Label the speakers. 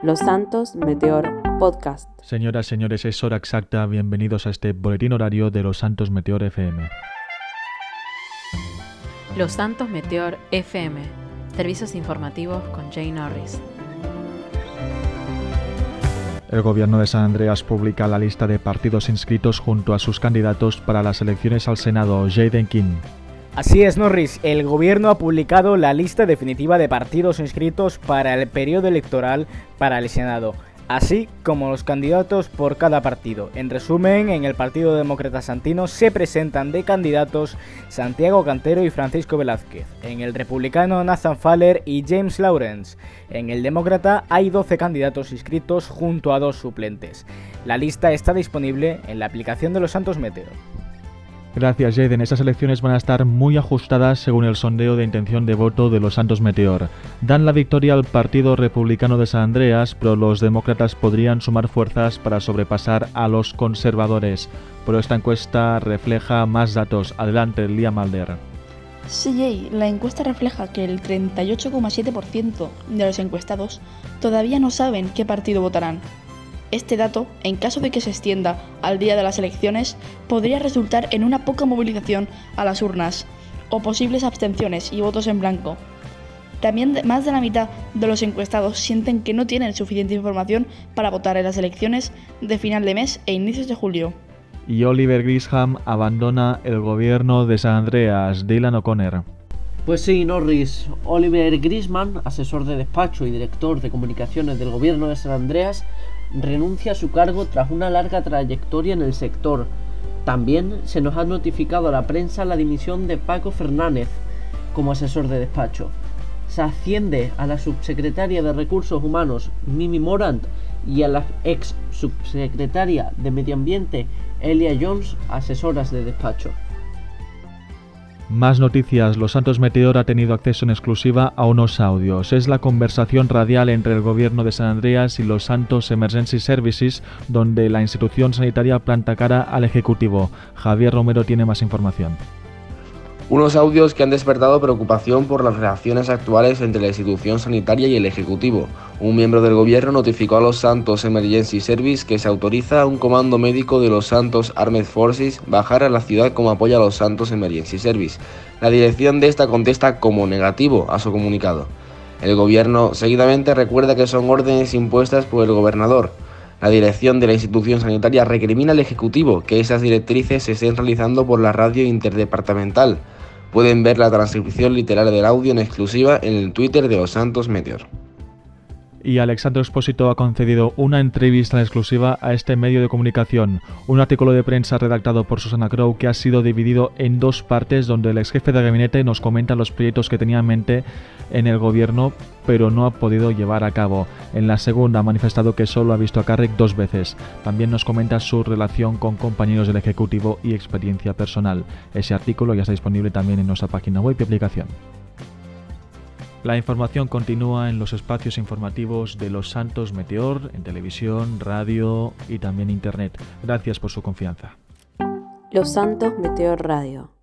Speaker 1: Los Santos Meteor Podcast.
Speaker 2: Señoras, señores, es hora exacta. Bienvenidos a este boletín horario de Los Santos Meteor FM.
Speaker 1: Los Santos Meteor FM. Servicios informativos con Jane Norris.
Speaker 2: El gobierno de San Andreas publica la lista de partidos inscritos junto a sus candidatos para las elecciones al Senado. Jaden King.
Speaker 3: Así es, Norris. El gobierno ha publicado la lista definitiva de partidos inscritos para el periodo electoral para el Senado, así como los candidatos por cada partido. En resumen, en el Partido Demócrata Santino se presentan de candidatos Santiago Cantero y Francisco Velázquez. En el republicano Nathan Faller y James Lawrence. En el Demócrata hay 12 candidatos inscritos junto a dos suplentes. La lista está disponible en la aplicación de los Santos Meteo.
Speaker 2: Gracias, Jaden. Estas elecciones van a estar muy ajustadas según el sondeo de intención de voto de los Santos Meteor. Dan la victoria al Partido Republicano de San Andreas, pero los demócratas podrían sumar fuerzas para sobrepasar a los conservadores. Pero esta encuesta refleja más datos. Adelante, Liam Malder.
Speaker 4: CJ, la encuesta refleja que el 38,7% de los encuestados todavía no saben qué partido votarán. Este dato, en caso de que se extienda al día de las elecciones, podría resultar en una poca movilización a las urnas, o posibles abstenciones y votos en blanco. También más de la mitad de los encuestados sienten que no tienen suficiente información para votar en las elecciones de final de mes e inicios de julio.
Speaker 2: Y Oliver Grisham abandona el gobierno de San Andreas, Dylan O'Connor.
Speaker 5: Pues sí, Norris. Oliver Grisman, asesor de despacho y director de comunicaciones del gobierno de San Andreas, renuncia a su cargo tras una larga trayectoria en el sector. También se nos ha notificado a la prensa la dimisión de Paco Fernández como asesor de despacho. Se asciende a la subsecretaria de Recursos Humanos Mimi Morant y a la ex subsecretaria de Medio Ambiente Elia Jones, asesoras de despacho.
Speaker 2: Más noticias. Los Santos Meteor ha tenido acceso en exclusiva a unos audios. Es la conversación radial entre el gobierno de San Andreas y los Santos Emergency Services, donde la institución sanitaria planta cara al Ejecutivo. Javier Romero tiene más información.
Speaker 6: Unos audios que han despertado preocupación por las relaciones actuales entre la institución sanitaria y el Ejecutivo. Un miembro del gobierno notificó a los Santos Emergency Service que se autoriza a un comando médico de los Santos Armed Forces bajar a la ciudad como apoyo a los Santos Emergency Service. La dirección de esta contesta como negativo a su comunicado. El gobierno seguidamente recuerda que son órdenes impuestas por el gobernador. La dirección de la institución sanitaria recrimina al Ejecutivo que esas directrices se estén realizando por la radio interdepartamental. Pueden ver la transcripción literal del audio en exclusiva en el Twitter de Los Santos Meteor.
Speaker 2: Y Alexandro Espósito ha concedido una entrevista en exclusiva a este medio de comunicación, un artículo de prensa redactado por Susana Crow que ha sido dividido en dos partes donde el ex jefe de gabinete nos comenta los proyectos que tenía en mente en el gobierno pero no ha podido llevar a cabo. En la segunda ha manifestado que solo ha visto a Carrick dos veces. También nos comenta su relación con compañeros del Ejecutivo y experiencia personal. Ese artículo ya está disponible también en nuestra página web y aplicación. La información continúa en los espacios informativos de Los Santos Meteor, en televisión, radio y también internet. Gracias por su confianza.
Speaker 1: Los Santos Meteor Radio